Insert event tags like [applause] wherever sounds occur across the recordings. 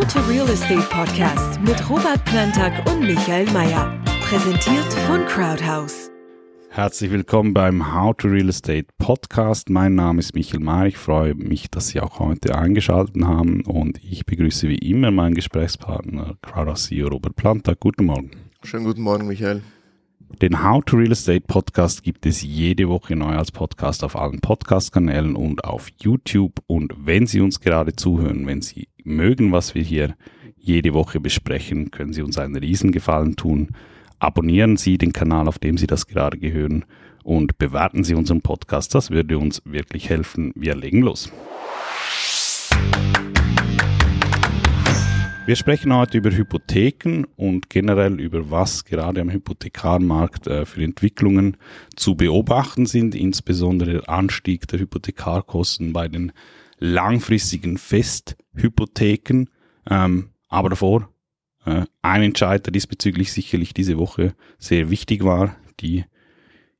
How to Real Estate Podcast mit Robert Plantag und Michael Mayer. Präsentiert von Crowdhouse. Herzlich willkommen beim How to Real Estate Podcast. Mein Name ist Michael Mayer. Ich freue mich, dass Sie auch heute eingeschaltet haben und ich begrüße wie immer meinen Gesprächspartner Crowdhouse CEO Robert Plantag. Guten Morgen. Schönen guten Morgen, Michael. Den How to Real Estate Podcast gibt es jede Woche neu als Podcast auf allen Podcast-Kanälen und auf YouTube. Und wenn Sie uns gerade zuhören, wenn Sie mögen, was wir hier jede Woche besprechen, können Sie uns einen Riesengefallen tun. Abonnieren Sie den Kanal, auf dem Sie das gerade gehören und bewerten Sie unseren Podcast. Das würde uns wirklich helfen. Wir legen los. Wir sprechen heute über Hypotheken und generell über was gerade am Hypothekarmarkt äh, für Entwicklungen zu beobachten sind, insbesondere der Anstieg der Hypothekarkosten bei den langfristigen Festhypotheken. Ähm, aber davor äh, ein Entscheid, der diesbezüglich sicherlich diese Woche sehr wichtig war. Die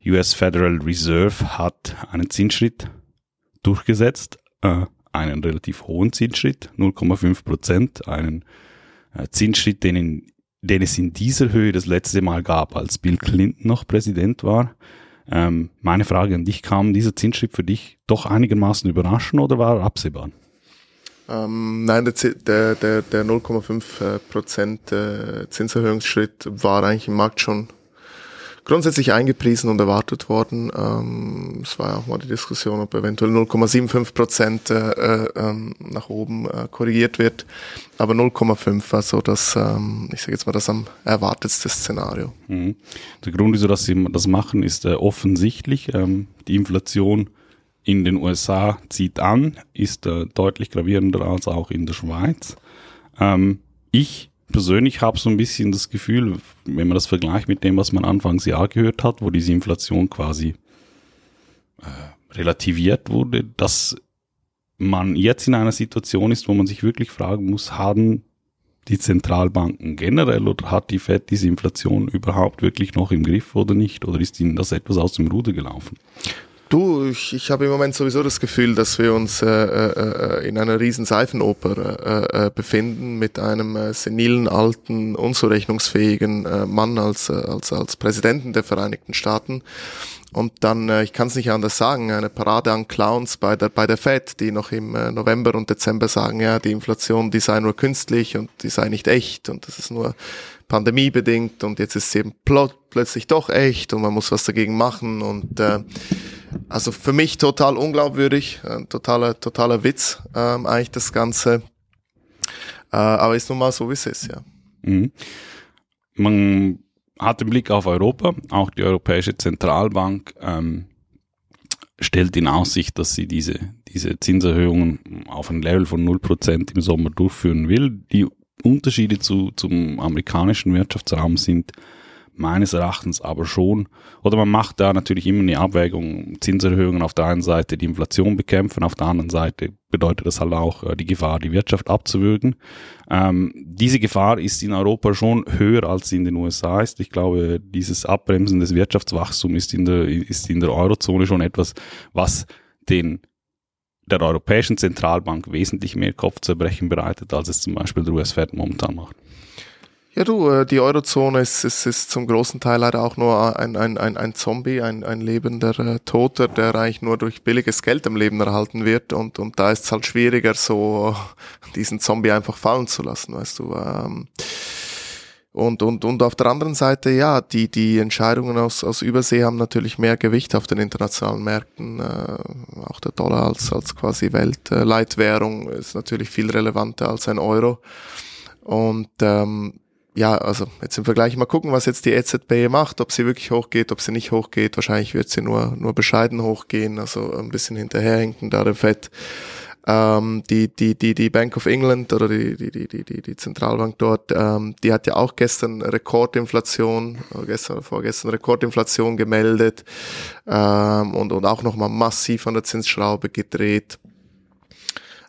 US Federal Reserve hat einen Zinsschritt durchgesetzt. Äh, einen relativ hohen Zinsschritt, 0,5 Prozent, einen äh, Zinsschritt, den, in, den es in dieser Höhe das letzte Mal gab, als Bill Clinton noch Präsident war. Ähm, meine Frage an dich, kam dieser Zinsschritt für dich doch einigermaßen überraschend oder war er absehbar? Ähm, nein, der, der, der 0,5 Prozent äh, Zinserhöhungsschritt war eigentlich im Markt schon grundsätzlich eingepriesen und erwartet worden. Ähm, es war ja auch mal die Diskussion, ob eventuell 0,75 Prozent äh, äh, ähm, nach oben äh, korrigiert wird. Aber 0,5 war so das, ähm, ich sage jetzt mal, das am erwartetste Szenario. Mhm. Der Grund, wieso dass sie das machen, ist äh, offensichtlich. Ähm, die Inflation in den USA zieht an, ist äh, deutlich gravierender als auch in der Schweiz. Ähm, ich persönlich habe so ein bisschen das Gefühl, wenn man das vergleicht mit dem, was man anfangs Jahr gehört hat, wo diese Inflation quasi äh, relativiert wurde, dass man jetzt in einer Situation ist, wo man sich wirklich fragen muss, haben die Zentralbanken generell oder hat die Fed diese Inflation überhaupt wirklich noch im Griff oder nicht? Oder ist ihnen das etwas aus dem Ruder gelaufen? Du, ich, ich habe im Moment sowieso das Gefühl, dass wir uns äh, äh, in einer riesen Seifenoper äh, äh, befinden mit einem äh, senilen, alten, unzurechnungsfähigen äh, Mann als, äh, als, als Präsidenten der Vereinigten Staaten. Und dann, äh, ich kann es nicht anders sagen, eine Parade an Clowns bei der, bei der Fed, die noch im äh, November und Dezember sagen, ja, die Inflation, die sei nur künstlich und die sei nicht echt und das ist nur pandemiebedingt und jetzt ist es eben plötzlich doch echt und man muss was dagegen machen und äh, also für mich total unglaubwürdig, ein totaler, totaler Witz, ähm, eigentlich das Ganze. Äh, aber ist nun mal so, wie es ist, ja. Mhm. Man hat den Blick auf Europa, auch die Europäische Zentralbank ähm, stellt in Aussicht, dass sie diese, diese Zinserhöhungen auf ein Level von 0% im Sommer durchführen will. Die Unterschiede zu, zum amerikanischen Wirtschaftsraum sind meines Erachtens aber schon, oder man macht da natürlich immer eine Abwägung, Zinserhöhungen auf der einen Seite die Inflation bekämpfen, auf der anderen Seite bedeutet das halt auch äh, die Gefahr, die Wirtschaft abzuwürgen. Ähm, diese Gefahr ist in Europa schon höher als in den USA ist. Ich glaube, dieses Abbremsen des Wirtschaftswachstums ist in der, ist in der Eurozone schon etwas, was den der Europäischen Zentralbank wesentlich mehr Kopfzerbrechen bereitet, als es zum Beispiel der US-Fed momentan macht. Ja, du, äh, die Eurozone ist, ist, ist zum großen Teil leider auch nur ein, ein, ein, ein Zombie, ein, ein lebender äh, Toter, der eigentlich nur durch billiges Geld am Leben erhalten wird. Und, und da ist es halt schwieriger, so [laughs] diesen Zombie einfach fallen zu lassen, weißt du. Ähm, und, und, und auf der anderen Seite, ja, die, die Entscheidungen aus, aus Übersee haben natürlich mehr Gewicht auf den internationalen Märkten. Äh, auch der Dollar als, als quasi Weltleitwährung ist natürlich viel relevanter als ein Euro. Und ähm, ja, also jetzt im Vergleich mal gucken, was jetzt die EZB macht, ob sie wirklich hochgeht, ob sie nicht hochgeht. Wahrscheinlich wird sie nur, nur bescheiden hochgehen, also ein bisschen hinterherhinken da der FED. Ähm, die, die, die, die Bank of England oder die, die, die, die, die Zentralbank dort, ähm, die hat ja auch gestern Rekordinflation, gestern oder vorgestern Rekordinflation gemeldet ähm, und, und auch nochmal massiv an der Zinsschraube gedreht.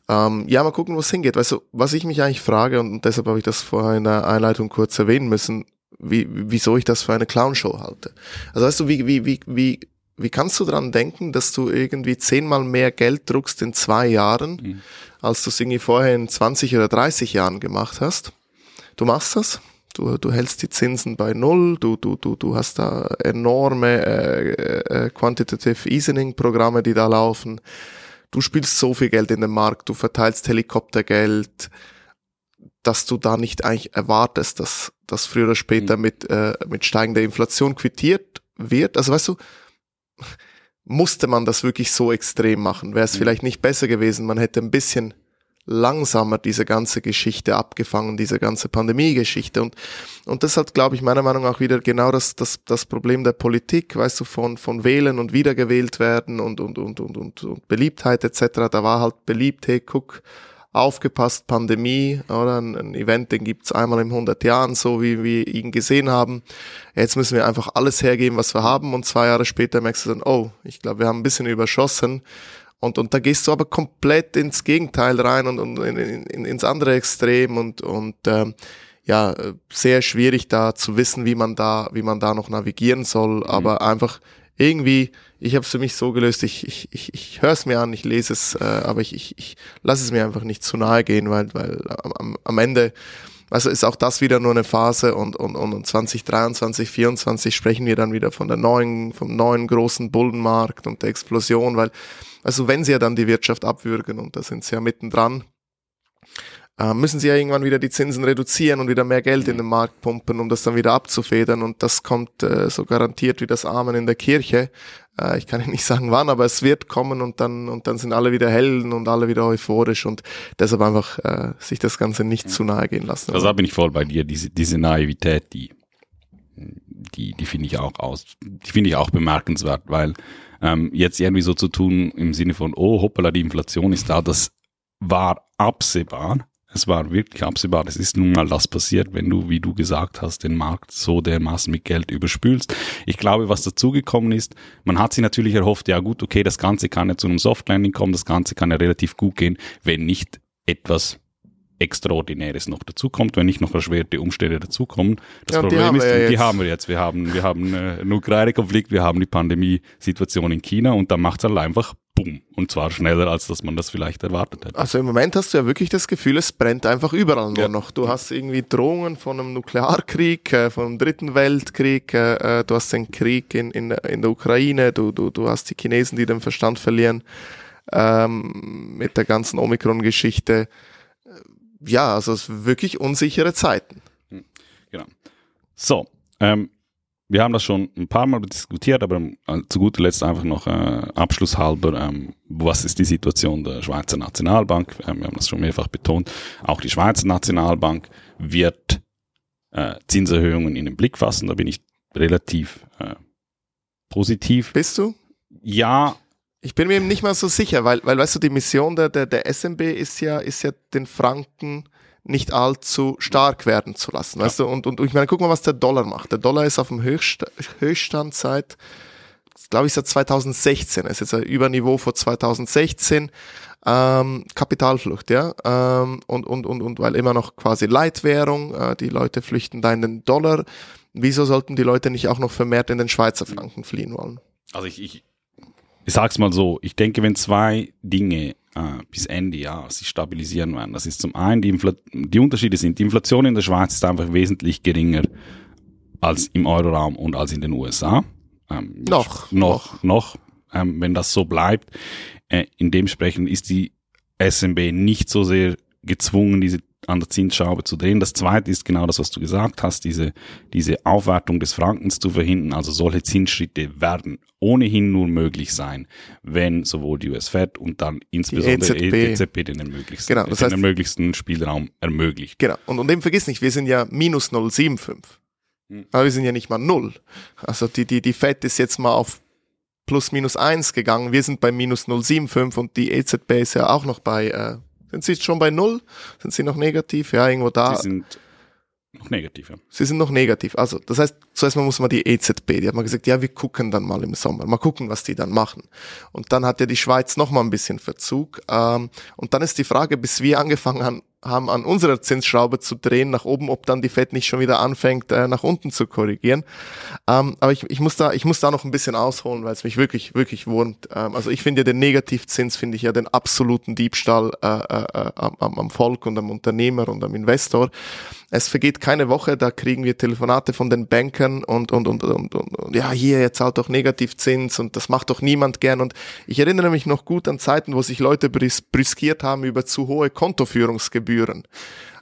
Ähm, ja, mal gucken, wo es hingeht. Weißt du, was ich mich eigentlich frage, und deshalb habe ich das vorher in der Einleitung kurz erwähnen müssen, wie, wieso ich das für eine Clownshow halte. Also weißt du, wie, wie, wie, wie, wie kannst du dran denken, dass du irgendwie zehnmal mehr Geld druckst in zwei Jahren, mhm. als du es irgendwie vorher in 20 oder 30 Jahren gemacht hast? Du machst das? Du, du hältst die Zinsen bei Null, du, du, du, du hast da enorme äh, äh, Quantitative Easing Programme, die da laufen. Du spielst so viel Geld in den Markt, du verteilst Helikoptergeld, dass du da nicht eigentlich erwartest, dass das früher oder später mhm. mit, äh, mit steigender Inflation quittiert wird. Also weißt du, musste man das wirklich so extrem machen? Wäre es mhm. vielleicht nicht besser gewesen, man hätte ein bisschen langsamer diese ganze Geschichte abgefangen, diese ganze Pandemie-Geschichte. Und, und das hat, glaube ich, meiner Meinung nach wieder genau das, das, das Problem der Politik, weißt du, von, von Wählen und wiedergewählt werden und, und, und, und, und, und Beliebtheit etc. Da war halt beliebt, hey, guck, aufgepasst, Pandemie, oder? Ein, ein Event, den gibt's einmal in 100 Jahren, so wie wir ihn gesehen haben. Jetzt müssen wir einfach alles hergeben, was wir haben und zwei Jahre später merkst du dann, oh, ich glaube, wir haben ein bisschen überschossen. Und, und da gehst du aber komplett ins Gegenteil rein und, und in, in, ins andere Extrem und, und ähm, ja, sehr schwierig da zu wissen, wie man da, wie man da noch navigieren soll, mhm. aber einfach irgendwie, ich habe es für mich so gelöst, ich, ich, ich, ich höre es mir an, ich lese es, äh, aber ich, ich, ich lasse es mir einfach nicht zu nahe gehen, weil, weil am, am Ende, also ist auch das wieder nur eine Phase und, und, und 2023, 2024 sprechen wir dann wieder von der neuen, vom neuen großen Bullenmarkt und der Explosion, weil also wenn sie ja dann die Wirtschaft abwürgen und da sind sie ja mittendran, äh, müssen sie ja irgendwann wieder die Zinsen reduzieren und wieder mehr Geld in den Markt pumpen, um das dann wieder abzufedern. Und das kommt äh, so garantiert wie das Amen in der Kirche. Äh, ich kann nicht sagen wann, aber es wird kommen und dann, und dann sind alle wieder Helden und alle wieder euphorisch und deshalb einfach äh, sich das Ganze nicht zu nahe gehen lassen. Also da bin ich voll bei dir, diese, diese Naivität, die, die, die finde ich auch aus, die finde ich auch bemerkenswert, weil ähm, jetzt irgendwie so zu tun im Sinne von, oh hoppala, die Inflation ist da, das war absehbar. Es war wirklich absehbar. Es ist nun mal das passiert, wenn du, wie du gesagt hast, den Markt so dermaßen mit Geld überspülst. Ich glaube, was dazugekommen ist, man hat sich natürlich erhofft, ja gut, okay, das Ganze kann ja zu einem Soft Landing kommen, das Ganze kann ja relativ gut gehen, wenn nicht etwas Extraordinäres noch dazukommt, wenn nicht noch erschwerte Umstände dazukommen. Das ja, Problem ist, ja die haben wir jetzt. Wir haben, wir haben äh, einen Ukraine-Konflikt, wir haben die Pandemie-Situation in China und dann macht es halt einfach boom. Und zwar schneller, als dass man das vielleicht erwartet hätte. Also im Moment hast du ja wirklich das Gefühl, es brennt einfach überall nur ja. noch. Du hast irgendwie Drohungen von einem Nuklearkrieg, äh, von einem dritten Weltkrieg, äh, du hast den Krieg in, in, in der Ukraine, du, du, du hast die Chinesen, die den Verstand verlieren ähm, mit der ganzen Omikron-Geschichte ja, also es wirklich unsichere Zeiten. Hm, genau. So, ähm, wir haben das schon ein paar Mal diskutiert, aber äh, zu guter Letzt einfach noch äh, abschlusshalber, ähm, was ist die Situation der Schweizer Nationalbank? Ähm, wir haben das schon mehrfach betont. Auch die Schweizer Nationalbank wird äh, Zinserhöhungen in den Blick fassen. Da bin ich relativ äh, positiv. Bist du? Ja, ich bin mir eben nicht mal so sicher, weil, weil weißt du, die Mission der, der, der SMB ist ja, ist ja den Franken nicht allzu stark werden zu lassen, ja. weißt du? Und, und ich meine, guck mal, was der Dollar macht. Der Dollar ist auf dem Höchst, Höchststand seit, glaube ich, seit 2016. Er ist jetzt ein Überniveau vor 2016. Ähm, Kapitalflucht, ja. Ähm, und, und, und, und weil immer noch quasi Leitwährung, äh, die Leute flüchten da in den Dollar. Wieso sollten die Leute nicht auch noch vermehrt in den Schweizer Franken fliehen wollen? Also ich, ich, ich sag's mal so, ich denke, wenn zwei Dinge äh, bis Ende Jahr sich stabilisieren werden, das ist zum einen, die, Infl die Unterschiede sind, die Inflation in der Schweiz ist einfach wesentlich geringer als im Euroraum und als in den USA. Ähm, noch. Noch, noch. Ähm, wenn das so bleibt, äh, in dementsprechend ist die SMB nicht so sehr gezwungen, diese an der Zinsschraube zu drehen. Das zweite ist genau das, was du gesagt hast, diese, diese Aufwertung des Frankens zu verhindern. Also solche Zinsschritte werden ohnehin nur möglich sein, wenn sowohl die US Fed und dann insbesondere die EZB, e den, ermöglichsten, genau, das den heißt, ermöglichsten Spielraum ermöglicht. Genau. Und, und eben vergiss nicht, wir sind ja minus 0,75. Hm. Aber wir sind ja nicht mal null. Also die, die, die Fed ist jetzt mal auf plus minus eins gegangen. Wir sind bei minus 0,75 und die EZB ist ja auch noch bei äh, sind Sie schon bei Null? Sind Sie noch negativ? Ja, irgendwo da. Sie sind noch negativ, ja. Sie sind noch negativ. Also, das heißt, zuerst mal muss man die EZB, die hat mal gesagt, ja, wir gucken dann mal im Sommer, mal gucken, was die dann machen. Und dann hat ja die Schweiz noch mal ein bisschen Verzug. Ähm, und dann ist die Frage, bis wir angefangen haben, haben, an unserer Zinsschraube zu drehen nach oben, ob dann die Fed nicht schon wieder anfängt, äh, nach unten zu korrigieren. Ähm, aber ich, ich, muss da, ich muss da noch ein bisschen ausholen, weil es mich wirklich, wirklich wurmt. Ähm, also ich finde ja den Negativzins, finde ich ja den absoluten Diebstahl äh, äh, äh am, am Volk und am Unternehmer und am Investor. Es vergeht keine Woche, da kriegen wir Telefonate von den Bankern und, und, und, und, und, und ja, hier, jetzt zahlt doch Negativzins und das macht doch niemand gern. Und ich erinnere mich noch gut an Zeiten, wo sich Leute bris briskiert haben über zu hohe Kontoführungsgebühren.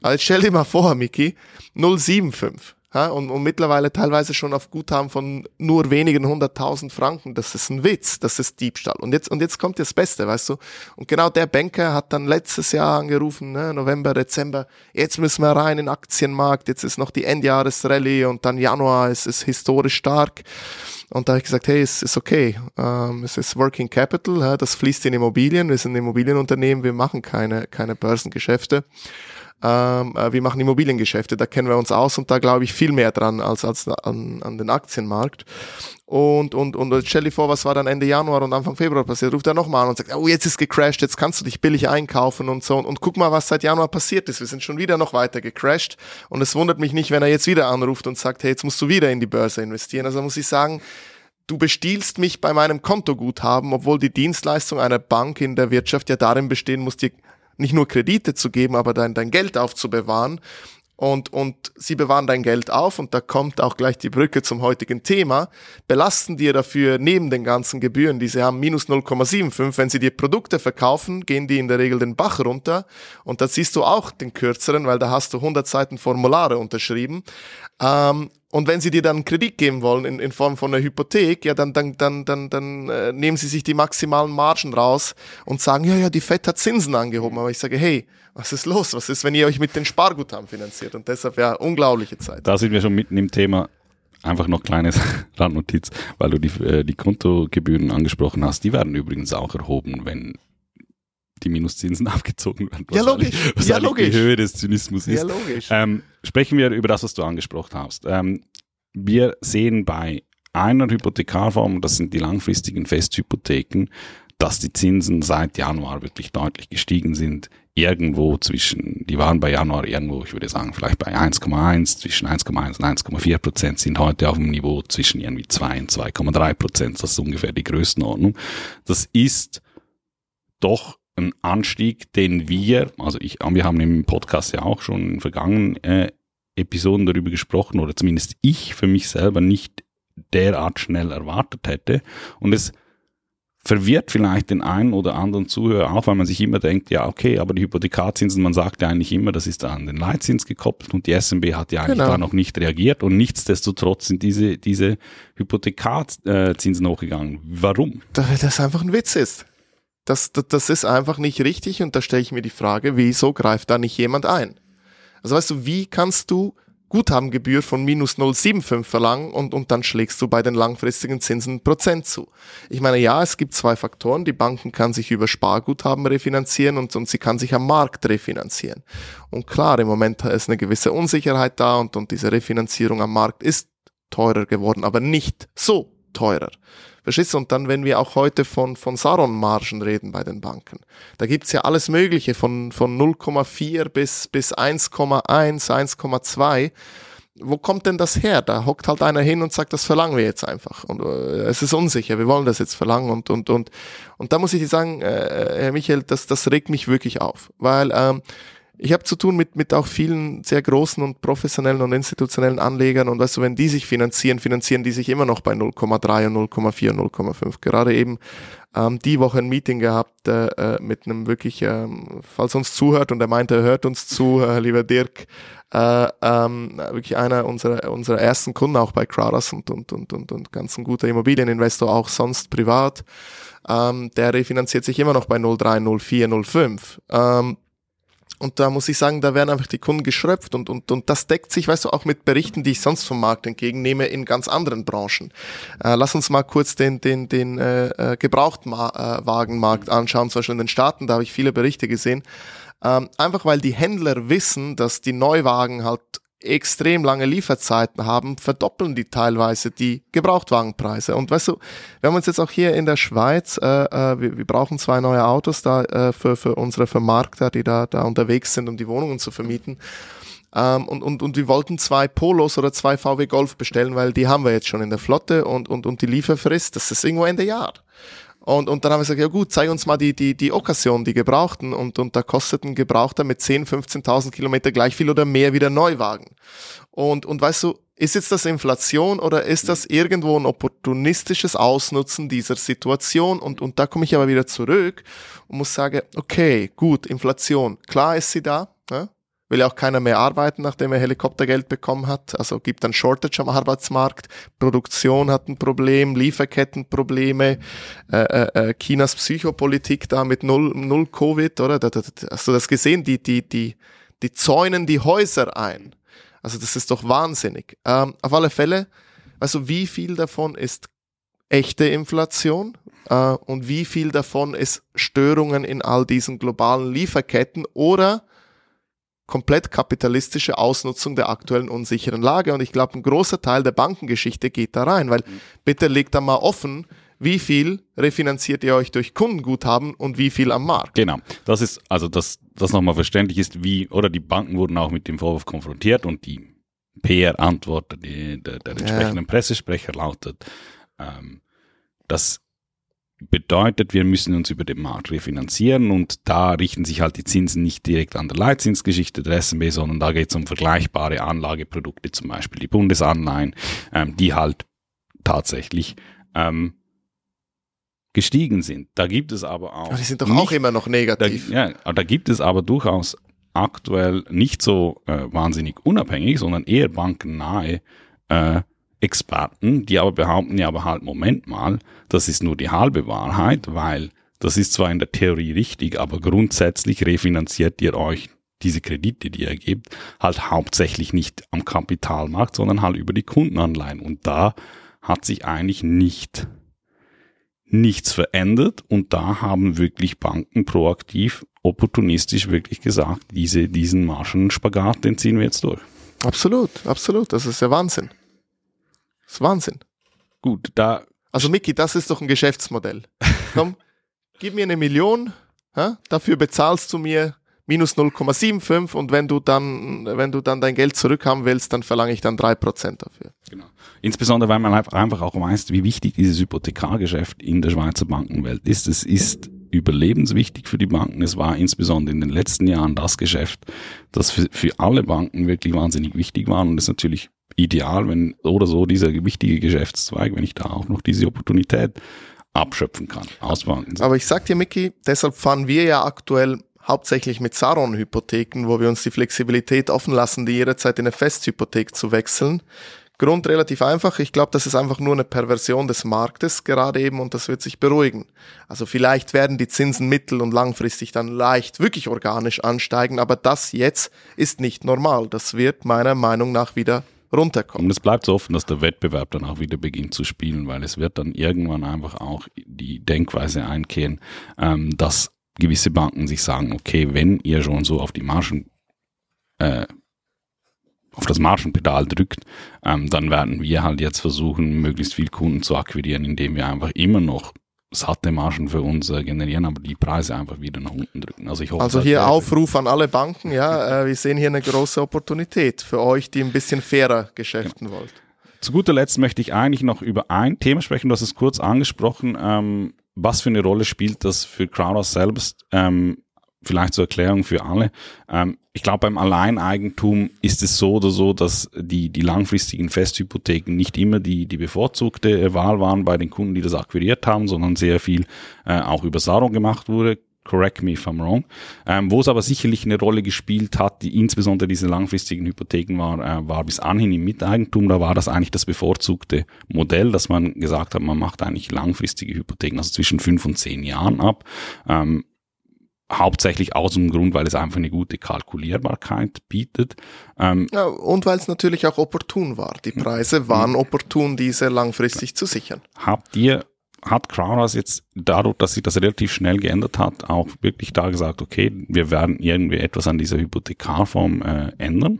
Also stell dir mal vor, Miki, 075. Ja, und, und mittlerweile teilweise schon auf Guthaben von nur wenigen hunderttausend Franken. Das ist ein Witz, das ist Diebstahl. Und jetzt, und jetzt kommt das Beste, weißt du? Und genau der Banker hat dann letztes Jahr angerufen, ne, November, Dezember, jetzt müssen wir rein in den Aktienmarkt, jetzt ist noch die Endjahresrallye und dann Januar, es ist historisch stark. Und da habe ich gesagt, hey, es ist okay, ähm, es ist Working Capital, ja, das fließt in Immobilien, wir sind ein Immobilienunternehmen, wir machen keine, keine Börsengeschäfte ähm, äh, wir machen Immobiliengeschäfte, da kennen wir uns aus und da glaube ich viel mehr dran als, als an, an den Aktienmarkt. Und, und, und stell dir vor, was war dann Ende Januar und Anfang Februar passiert, ruft er nochmal an und sagt, oh, jetzt ist gecrashed, jetzt kannst du dich billig einkaufen und so. Und, und guck mal, was seit Januar passiert ist. Wir sind schon wieder noch weiter gecrashed. Und es wundert mich nicht, wenn er jetzt wieder anruft und sagt, hey, jetzt musst du wieder in die Börse investieren. Also muss ich sagen, du bestiehlst mich bei meinem Kontoguthaben, obwohl die Dienstleistung einer Bank in der Wirtschaft ja darin bestehen muss, dir nicht nur Kredite zu geben, aber dein, dein Geld aufzubewahren. Und, und sie bewahren dein Geld auf und da kommt auch gleich die Brücke zum heutigen Thema, belasten dir dafür neben den ganzen Gebühren, die sie haben, minus 0,75. Wenn sie dir Produkte verkaufen, gehen die in der Regel den Bach runter und da siehst du auch den kürzeren, weil da hast du 100 Seiten Formulare unterschrieben. Ähm, und wenn sie dir dann Kredit geben wollen in, in Form von einer Hypothek, ja, dann, dann, dann, dann, dann äh, nehmen sie sich die maximalen Margen raus und sagen, ja, ja, die FED hat Zinsen angehoben. Aber ich sage, hey, was ist los? Was ist, wenn ihr euch mit den Sparguthaben finanziert? Und deshalb ja unglaubliche Zeit. Da sind wir schon mitten im Thema. Einfach noch kleines [laughs] Randnotiz, weil du die, äh, die Kontogebühren angesprochen hast. Die werden übrigens auch erhoben, wenn die Minuszinsen [laughs] abgezogen werden. Ja, logisch. Was ja, logisch. die Höhe des Zynismus ist. Ja, logisch. Ähm, sprechen wir über das, was du angesprochen hast. Ähm, wir sehen bei einer Hypothekarform, das sind die langfristigen Festhypotheken, dass die Zinsen seit Januar wirklich deutlich gestiegen sind. Irgendwo zwischen, die waren bei Januar irgendwo, ich würde sagen, vielleicht bei 1,1, zwischen 1,1 und 1,4 Prozent, sind heute auf dem Niveau zwischen irgendwie 2 und 2,3 Prozent. Das ist ungefähr die Größenordnung. Das ist doch ein Anstieg, den wir, also ich, wir haben im Podcast ja auch schon in vergangenen äh, Episoden darüber gesprochen, oder zumindest ich für mich selber nicht derart schnell erwartet hätte. Und es verwirrt vielleicht den einen oder anderen Zuhörer auch, weil man sich immer denkt, ja, okay, aber die Hypothekarzinsen, man sagt ja eigentlich immer, das ist an den Leitzins gekoppelt und die SMB hat ja eigentlich genau. da noch nicht reagiert und nichtsdestotrotz sind diese, diese Hypothekarzinsen hochgegangen. Warum? Weil das einfach ein Witz ist. Das, das, das ist einfach nicht richtig und da stelle ich mir die Frage, wieso greift da nicht jemand ein? Also weißt du, wie kannst du Guthabengebühr von minus 0,75 verlangen und, und dann schlägst du bei den langfristigen Zinsen Prozent zu. Ich meine, ja, es gibt zwei Faktoren. Die Banken kann sich über Sparguthaben refinanzieren und, und sie kann sich am Markt refinanzieren. Und klar, im Moment ist eine gewisse Unsicherheit da und, und diese Refinanzierung am Markt ist teurer geworden, aber nicht so teurer. Verstehst du? Und dann, wenn wir auch heute von, von Saron-Margen reden bei den Banken, da gibt's ja alles Mögliche von, von 0,4 bis, bis 1,1, 1,2 wo kommt denn das her? Da hockt halt einer hin und sagt, das verlangen wir jetzt einfach. Und äh, es ist unsicher, wir wollen das jetzt verlangen. Und, und, und, und da muss ich dir sagen, äh, Herr Michael, das, das regt mich wirklich auf. Weil ähm, ich habe zu tun mit, mit auch vielen sehr großen und professionellen und institutionellen Anlegern und weißt du, wenn die sich finanzieren, finanzieren die sich immer noch bei 0,3 und 0,4 und 0,5. Gerade eben ähm, die Woche ein Meeting gehabt äh, äh, mit einem wirklich, ähm, falls uns zuhört und er meinte, er hört uns zu, äh, lieber Dirk, äh, ähm, wirklich einer unserer, unserer ersten Kunden auch bei Crowders und, und, und, und, und ganz ein guter Immobilieninvestor, auch sonst privat. Ähm, der refinanziert sich immer noch bei 0,3, 0,4, 0,5. Ähm, und da muss ich sagen, da werden einfach die Kunden geschröpft und, und, und das deckt sich, weißt du, auch mit Berichten, die ich sonst vom Markt entgegennehme in ganz anderen Branchen. Äh, lass uns mal kurz den, den, den äh, äh Gebrauchtwagenmarkt anschauen, zum Beispiel in den Staaten, da habe ich viele Berichte gesehen. Ähm, einfach weil die Händler wissen, dass die Neuwagen halt extrem lange Lieferzeiten haben, verdoppeln die teilweise die Gebrauchtwagenpreise. Und weißt du, wir haben uns jetzt auch hier in der Schweiz, äh, äh, wir, wir brauchen zwei neue Autos da äh, für, für unsere Vermarkter, die da, da unterwegs sind, um die Wohnungen zu vermieten. Ähm, und, und, und wir wollten zwei Polos oder zwei VW Golf bestellen, weil die haben wir jetzt schon in der Flotte und, und, und die Lieferfrist, das ist irgendwo Ende Jahr. Und, und dann haben wir gesagt, ja gut, zeig uns mal die, die, die Okkasion, die Gebrauchten. Und, und da kostet ein Gebrauchter mit 10, 15.000 Kilometer gleich viel oder mehr wie der Neuwagen. Und, und weißt du, ist jetzt das Inflation oder ist das irgendwo ein opportunistisches Ausnutzen dieser Situation? Und, und da komme ich aber wieder zurück und muss sagen, okay, gut, Inflation, klar ist sie da. Ja? Will ja auch keiner mehr arbeiten, nachdem er Helikoptergeld bekommen hat. Also gibt ein Shortage am Arbeitsmarkt. Produktion hat ein Problem, Lieferkettenprobleme, äh, äh, äh Chinas Psychopolitik da mit null, null Covid, oder? Hast du das gesehen? Die, die, die, die zäunen die Häuser ein. Also das ist doch wahnsinnig. Ähm, auf alle Fälle, also wie viel davon ist echte Inflation äh, und wie viel davon ist Störungen in all diesen globalen Lieferketten oder komplett kapitalistische Ausnutzung der aktuellen unsicheren Lage. Und ich glaube, ein großer Teil der Bankengeschichte geht da rein, weil bitte legt da mal offen, wie viel refinanziert ihr euch durch Kundenguthaben und wie viel am Markt. Genau. Das ist, also, dass das nochmal verständlich ist, wie, oder die Banken wurden auch mit dem Vorwurf konfrontiert und die PR-Antwort der, der, der entsprechenden ja. Pressesprecher lautet, ähm, dass bedeutet, wir müssen uns über den Markt refinanzieren und da richten sich halt die Zinsen nicht direkt an der Leitzinsgeschichte der SMB, sondern da geht es um vergleichbare Anlageprodukte, zum Beispiel die Bundesanleihen, ähm, die halt tatsächlich ähm, gestiegen sind. Da gibt es aber auch. die sind doch nicht, auch immer noch negativ. Da, ja, da gibt es aber durchaus aktuell nicht so äh, wahnsinnig unabhängig, sondern eher bankennahe äh, Experten, die aber behaupten ja aber halt, Moment mal, das ist nur die halbe Wahrheit, weil das ist zwar in der Theorie richtig, aber grundsätzlich refinanziert ihr euch diese Kredite, die ihr gebt, halt hauptsächlich nicht am Kapitalmarkt, sondern halt über die Kundenanleihen. Und da hat sich eigentlich nicht nichts verändert und da haben wirklich Banken proaktiv, opportunistisch wirklich gesagt, diese, diesen Marschenspagat, den ziehen wir jetzt durch. Absolut, absolut. Das ist ja Wahnsinn. Das ist Wahnsinn. Gut, da. Also Micky, das ist doch ein Geschäftsmodell. [laughs] Komm, gib mir eine Million, ha? dafür bezahlst du mir minus 0,75 und wenn du dann, wenn du dann dein Geld zurückhaben willst, dann verlange ich dann drei Prozent dafür. Genau. Insbesondere, weil man einfach auch weiß, wie wichtig dieses Hypothekargeschäft in der Schweizer Bankenwelt ist. Es ist überlebenswichtig für die Banken. Es war insbesondere in den letzten Jahren das Geschäft, das für, für alle Banken wirklich wahnsinnig wichtig war und es natürlich ideal, wenn oder so dieser wichtige Geschäftszweig, wenn ich da auch noch diese Opportunität abschöpfen kann. Ausbanken. Aber ich sag dir, Micky, deshalb fahren wir ja aktuell hauptsächlich mit Saron-Hypotheken, wo wir uns die Flexibilität offen lassen, die jederzeit in eine Festhypothek zu wechseln. Grund relativ einfach. Ich glaube, das ist einfach nur eine Perversion des Marktes gerade eben und das wird sich beruhigen. Also vielleicht werden die Zinsen mittel- und langfristig dann leicht wirklich organisch ansteigen, aber das jetzt ist nicht normal. Das wird meiner Meinung nach wieder runterkommen. Und es bleibt so offen, dass der Wettbewerb dann auch wieder beginnt zu spielen, weil es wird dann irgendwann einfach auch die Denkweise einkehren, ähm, dass gewisse Banken sich sagen, okay, wenn ihr schon so auf die Margen, äh, auf das Margenpedal drückt, ähm, dann werden wir halt jetzt versuchen, möglichst viel Kunden zu akquirieren, indem wir einfach immer noch satte Margen für uns äh, generieren, aber die Preise einfach wieder nach unten drücken. Also ich hoffe, also hier Aufruf an alle Banken, ja, äh, wir sehen hier eine große Opportunität für euch, die ein bisschen fairer geschäften genau. wollt. Zu guter Letzt möchte ich eigentlich noch über ein Thema sprechen, du hast es kurz angesprochen, ähm, was für eine Rolle spielt das für Crowdhouse selbst ähm, vielleicht zur Erklärung für alle. Ähm, ich glaube, beim Alleineigentum ist es so oder so, dass die, die langfristigen Festhypotheken nicht immer die, die bevorzugte Wahl waren bei den Kunden, die das akquiriert haben, sondern sehr viel äh, auch über Saron gemacht wurde. Correct me if I'm wrong. Ähm, wo es aber sicherlich eine Rolle gespielt hat, die insbesondere diese langfristigen Hypotheken war, äh, war bis anhin im Miteigentum. Da war das eigentlich das bevorzugte Modell, dass man gesagt hat, man macht eigentlich langfristige Hypotheken, also zwischen fünf und zehn Jahren ab. Ähm, hauptsächlich aus dem Grund, weil es einfach eine gute Kalkulierbarkeit bietet. Ähm, ja, und weil es natürlich auch opportun war. Die Preise waren opportun, diese langfristig zu sichern. Habt ihr, hat Crowdhouse jetzt dadurch, dass sich das relativ schnell geändert hat, auch wirklich da gesagt, okay, wir werden irgendwie etwas an dieser Hypothekarform äh, ändern?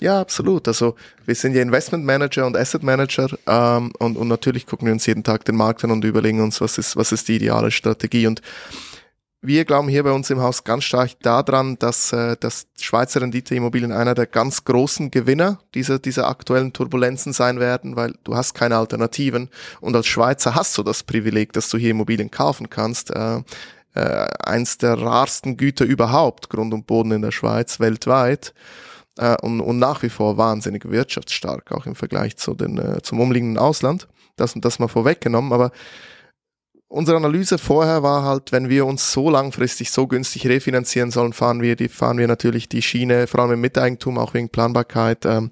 Ja, absolut. Also wir sind ja Investment Manager und Asset Manager ähm, und, und natürlich gucken wir uns jeden Tag den Markt an und überlegen uns, was ist, was ist die ideale Strategie. Und wir glauben hier bei uns im Haus ganz stark daran, dass, äh, dass Schweizer Renditeimmobilien einer der ganz großen Gewinner dieser, dieser aktuellen Turbulenzen sein werden, weil du hast keine Alternativen und als Schweizer hast du das Privileg, dass du hier Immobilien kaufen kannst. Äh, äh, eins der rarsten Güter überhaupt, Grund und Boden in der Schweiz, weltweit äh, und, und nach wie vor wahnsinnig wirtschaftsstark, auch im Vergleich zu den, äh, zum umliegenden Ausland. Das, das mal vorweggenommen, aber unsere Analyse vorher war halt, wenn wir uns so langfristig so günstig refinanzieren sollen, fahren wir die, fahren wir natürlich die Schiene, vor allem im Miteigentum, auch wegen Planbarkeit, ähm,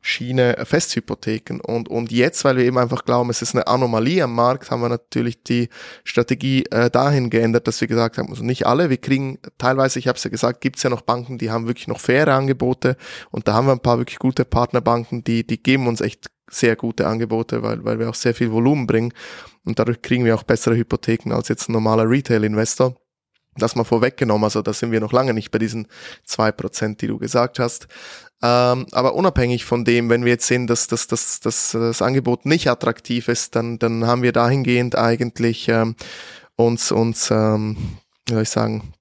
Schiene Festhypotheken. Und, und jetzt, weil wir eben einfach glauben, es ist eine Anomalie am Markt, haben wir natürlich die Strategie äh, dahin geändert, dass wir gesagt haben, also nicht alle, wir kriegen teilweise, ich habe es ja gesagt, gibt es ja noch Banken, die haben wirklich noch faire Angebote und da haben wir ein paar wirklich gute Partnerbanken, die, die geben uns echt sehr gute Angebote, weil, weil wir auch sehr viel Volumen bringen und dadurch kriegen wir auch bessere Hypotheken als jetzt ein normaler Retail-Investor das mal vorweggenommen, also da sind wir noch lange nicht bei diesen zwei Prozent, die du gesagt hast. Ähm, aber unabhängig von dem, wenn wir jetzt sehen, dass, dass, dass, dass das Angebot nicht attraktiv ist, dann, dann haben wir dahingehend eigentlich ähm, uns, uns ähm, wie soll ich sagen,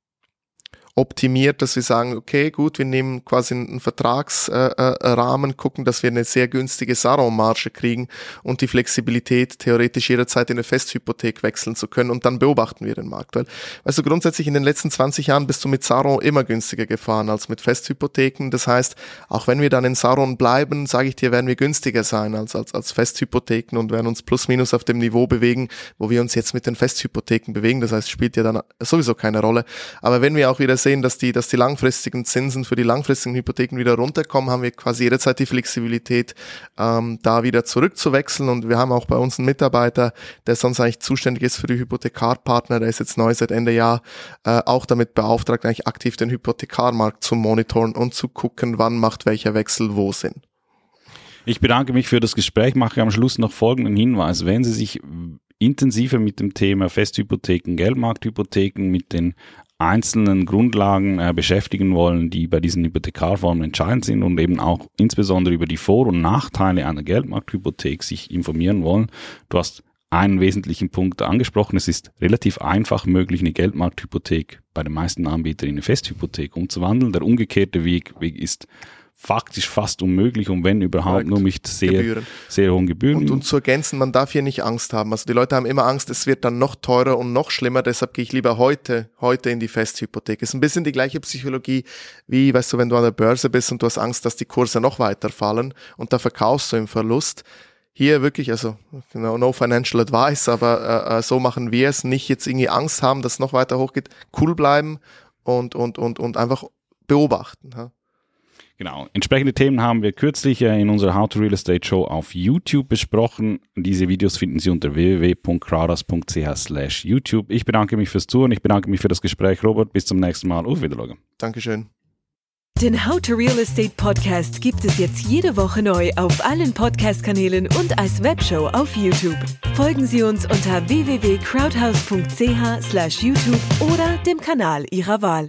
optimiert, dass wir sagen, okay, gut, wir nehmen quasi einen Vertragsrahmen, gucken, dass wir eine sehr günstige Saron-Marge kriegen und die Flexibilität, theoretisch jederzeit in eine Festhypothek wechseln zu können und dann beobachten wir den Markt. Weil, also grundsätzlich in den letzten 20 Jahren bist du mit Saron immer günstiger gefahren als mit Festhypotheken. Das heißt, auch wenn wir dann in Saron bleiben, sage ich dir, werden wir günstiger sein als, als, als Festhypotheken und werden uns plus minus auf dem Niveau bewegen, wo wir uns jetzt mit den Festhypotheken bewegen. Das heißt, spielt ja dann sowieso keine Rolle. Aber wenn wir auch wieder sehen, dass die, dass die langfristigen Zinsen für die langfristigen Hypotheken wieder runterkommen, haben wir quasi jederzeit die Flexibilität, ähm, da wieder zurückzuwechseln. Und wir haben auch bei uns einen Mitarbeiter, der sonst eigentlich zuständig ist für die Hypothekarpartner, der ist jetzt neu seit Ende Jahr äh, auch damit beauftragt, eigentlich aktiv den Hypothekarmarkt zu monitoren und zu gucken, wann macht welcher Wechsel wo Sinn. Ich bedanke mich für das Gespräch, mache am Schluss noch folgenden Hinweis. Wenn Sie sich intensiver mit dem Thema Festhypotheken, Geldmarkthypotheken, mit den einzelnen Grundlagen äh, beschäftigen wollen, die bei diesen Hypothekarformen entscheidend sind und eben auch insbesondere über die Vor- und Nachteile einer Geldmarkthypothek sich informieren wollen. Du hast einen wesentlichen Punkt angesprochen. Es ist relativ einfach möglich, eine Geldmarkthypothek bei den meisten Anbietern in eine Festhypothek umzuwandeln. Der umgekehrte Weg, Weg ist faktisch fast unmöglich und wenn überhaupt Correct. nur mit sehr, Gebühren. sehr hohen Gebühren. Und, und zu ergänzen, man darf hier nicht Angst haben. Also die Leute haben immer Angst, es wird dann noch teurer und noch schlimmer, deshalb gehe ich lieber heute, heute in die Festhypothek. Ist ein bisschen die gleiche Psychologie wie, weißt du, wenn du an der Börse bist und du hast Angst, dass die Kurse noch weiter fallen und da verkaufst du im Verlust hier wirklich, also no, no financial advice, aber äh, äh so machen wir es. Nicht jetzt irgendwie Angst haben, dass es noch weiter hochgeht, cool bleiben und, und, und, und einfach beobachten. Ja. Genau. Entsprechende Themen haben wir kürzlich äh, in unserer How to Real Estate Show auf YouTube besprochen. Diese Videos finden Sie unter www.crowders.ch slash YouTube. Ich bedanke mich fürs Zuhören. Ich bedanke mich für das Gespräch, Robert. Bis zum nächsten Mal. Auf Wiedersehen. Dankeschön. Den How to Real Estate Podcast gibt es jetzt jede Woche neu auf allen Podcast-Kanälen und als Webshow auf YouTube. Folgen Sie uns unter www.crowdhouse.ch slash YouTube oder dem Kanal Ihrer Wahl.